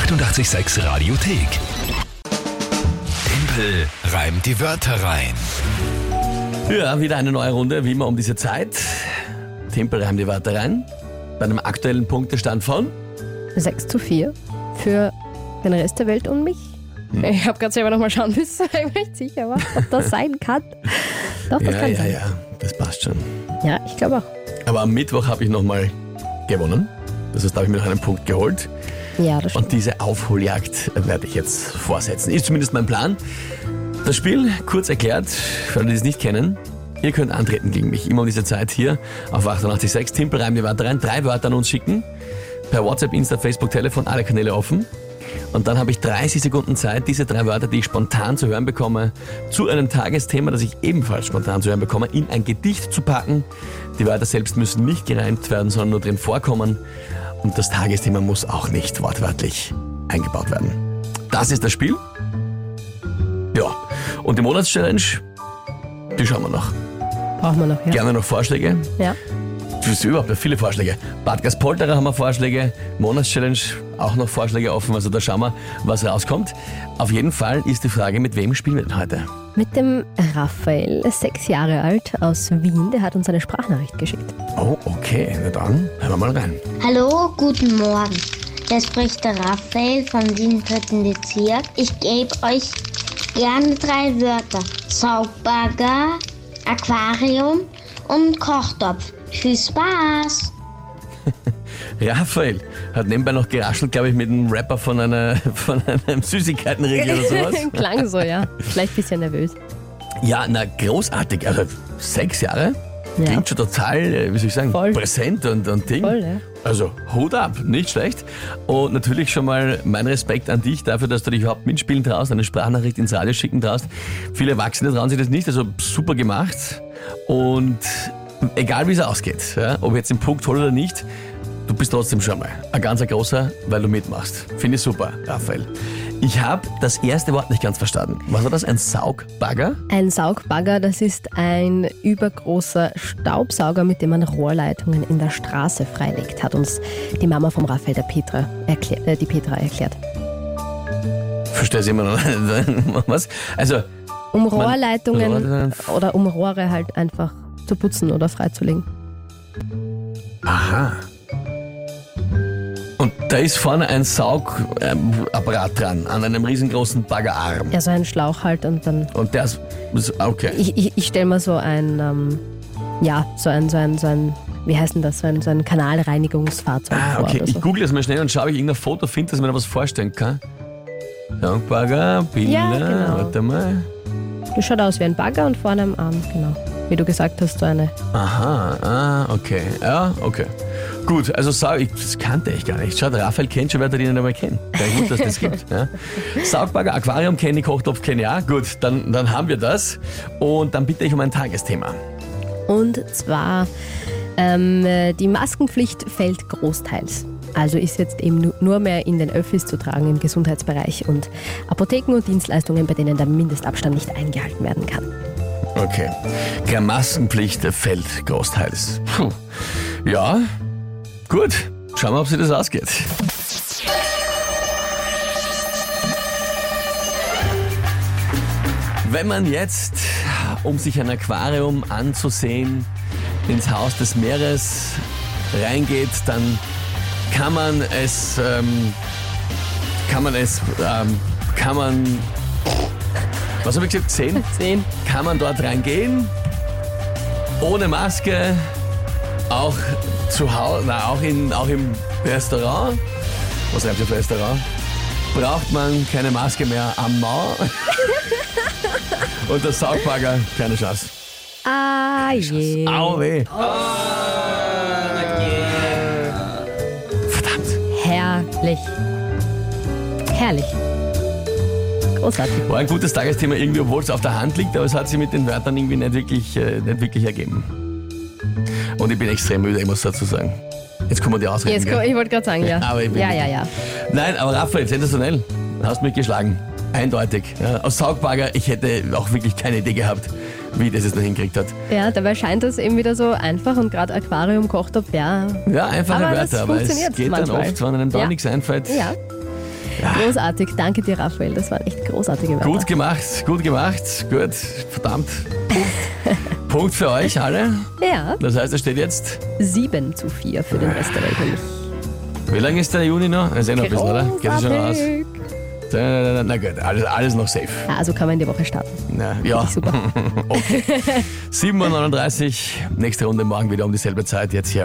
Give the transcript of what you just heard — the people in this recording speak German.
886 Radiothek. Tempel reimt die Wörter rein. Ja, wieder eine neue Runde, wie immer um diese Zeit. Tempel reimt die Wörter rein. Bei einem aktuellen Punktestand von 6 zu 4 für den Rest der Welt und mich. Hm. Ich habe gerade selber nochmal schauen müssen, weil ich mir nicht sicher war, ob das sein kann. Doch, das Ja, kann ja, sein. ja, das passt schon. Ja, ich glaube auch. Aber am Mittwoch habe ich nochmal gewonnen. Das heißt, da habe ich mir noch einen Punkt geholt. Ja, das stimmt. Und diese Aufholjagd werde ich jetzt vorsetzen. Ist zumindest mein Plan. Das Spiel, kurz erklärt, für alle, die es nicht kennen, ihr könnt antreten gegen mich. Immer um diese Zeit hier auf 886. Timpel reimt die Wörter rein, drei Wörter an uns schicken. Per WhatsApp, Insta, Facebook, Telefon, alle Kanäle offen. Und dann habe ich 30 Sekunden Zeit, diese drei Wörter, die ich spontan zu hören bekomme, zu einem Tagesthema, das ich ebenfalls spontan zu hören bekomme, in ein Gedicht zu packen. Die Wörter selbst müssen nicht gereimt werden, sondern nur drin vorkommen. Und das Tagesthema muss auch nicht wortwörtlich eingebaut werden. Das ist das Spiel. Ja. Und die Monatschallenge, die schauen wir noch. Brauchen wir noch, ja. Gerne noch Vorschläge. ja. Überhaupt viele Vorschläge. Bad Gaspolterer haben wir Vorschläge, Monatschallenge auch noch Vorschläge offen, also da schauen wir, was rauskommt. Auf jeden Fall ist die Frage, mit wem spielen wir denn heute? Mit dem Raphael, er ist sechs Jahre alt, aus Wien, der hat uns eine Sprachnachricht geschickt. Oh, okay, na dann hören wir mal rein. Hallo, guten Morgen. Hier spricht der Raphael vom 7. Bezirk. Ich gebe euch gerne drei Wörter. Saugbagger, Aquarium und Kochtopf. Viel Spaß! Raphael hat nebenbei noch geraschelt, glaube ich, mit einem Rapper von, einer, von einem Süßigkeitenriegel oder sowas. Klang so, ja. Vielleicht ein bisschen nervös. Ja, na großartig. Also sechs Jahre. Ja. Klingt schon total, äh, wie soll ich sagen, Voll. präsent und, und Ding. Voll, ja. Also Hut ab, nicht schlecht. Und natürlich schon mal mein Respekt an dich dafür, dass du dich überhaupt mitspielen traust, eine Sprachnachricht ins Radio schicken traust. Viele Erwachsene trauen sich das nicht, also super gemacht. Und egal wie es ausgeht, ja, ob jetzt den Punkt hol oder nicht, du bist trotzdem schon mal ein ganz ein großer, weil du mitmachst. Finde ich super, Raphael. Ich habe das erste Wort nicht ganz verstanden. Was war das? Ein Saugbagger? Ein Saugbagger, das ist ein übergroßer Staubsauger, mit dem man Rohrleitungen in der Straße freilegt, hat uns die Mama vom Raphael, der Petra, erklär, äh, die Petra erklärt. Verstehe ich immer noch. Was? Also, Um Man- Rohrleitungen Rohrleitungen- oder um Rohre halt einfach zu putzen oder freizulegen. aha. Und da ist vorne ein Saugapparat dran, an einem riesengroßen Baggerarm. Ja, so ein Schlauch halt und dann. Und der ist, okay. Ich, ich, ich stelle mir so ein, ähm, ja, so ein, so ein, so ein, wie heißt denn das, so ein, so ein Kanalreinigungsfahrzeug Ah, okay. oder Ich so. google das mal schnell und schaue, ob ich irgendein Foto finde, dass ich mir da was vorstellen kann. Saugbagger, Bilder, Ja, genau. warte mal. Das schaut aus wie ein Bagger und vorne am Arm, genau. Wie du gesagt hast, so eine. Aha, ah, okay. Ja, okay. Gut, also Saug, ich, das kannte ich gar nicht. Schaut, Raphael kennt schon die ich nicht einmal kenne. Gar gut, dass das gibt. Ja. Saugbagger, Aquarium kenne ich, Kochtopf kenne ich auch. Gut, dann, dann haben wir das. Und dann bitte ich um ein Tagesthema. Und zwar, ähm, äh, die Maskenpflicht fällt großteils. Also ist jetzt eben nu- nur mehr in den Öffis zu tragen im Gesundheitsbereich und Apotheken und Dienstleistungen, bei denen der Mindestabstand nicht eingehalten werden kann. Okay. Keine Maskenpflicht fällt großteils. Puh. Ja, gut. Schauen wir, ob sich das ausgeht. Wenn man jetzt, um sich ein Aquarium anzusehen, ins Haus des Meeres reingeht, dann kann man es, ähm, kann man es, ähm, kann man, was habe ich gesagt, sehen? Sehen. kann man dort reingehen, ohne Maske, auch zu Hause, na, auch, in, auch im Restaurant. Was reimt sich auf Restaurant? Braucht man keine Maske mehr am Maul. Und der Saugbagger, keine Chance. Ah je. Au weh. Verdammt. Herrlich. Herrlich. Großartig. War ein gutes Tagesthema irgendwie, obwohl es auf der Hand liegt, aber es hat sich mit den Wörtern irgendwie nicht wirklich, äh, nicht wirklich ergeben. Und ich bin extrem müde, ich muss dazu sagen. Jetzt kommen die Ausreden. Jetzt, ich wollte gerade sagen, ja. Aber ich bin ja, ja, ja. Nein, aber Raphael, sensationell. Hast mich geschlagen. Eindeutig. Ja, aus Saugbagger, ich hätte auch wirklich keine Idee gehabt, wie das jetzt noch hingekriegt hat. Ja, dabei scheint das eben wieder so einfach und gerade Aquarium, Kochtopf, ja. Ja, einfache Aber das Wörter, aber es geht manchmal. dann oft, wenn einem da Ja. nichts einfällt. Ja, Großartig. Danke dir, Raphael. Das waren echt großartige Wörter. Gut gemacht, gut gemacht, gut, verdammt. Punkt, Punkt für euch alle. Ja, Das heißt, es steht jetzt, 7 zu 4 für den Rest der Welt. wie lange ist der Juni noch? Das ist eh noch ein bisschen, oder? Geht das schon aus? Großartig. Na, na gut, alles, alles noch safe. Ja, also kann man in die Woche starten. Na, ja, Super. okay. 7.39 Uhr, nächste Runde morgen wieder um dieselbe Zeit, jetzt hier.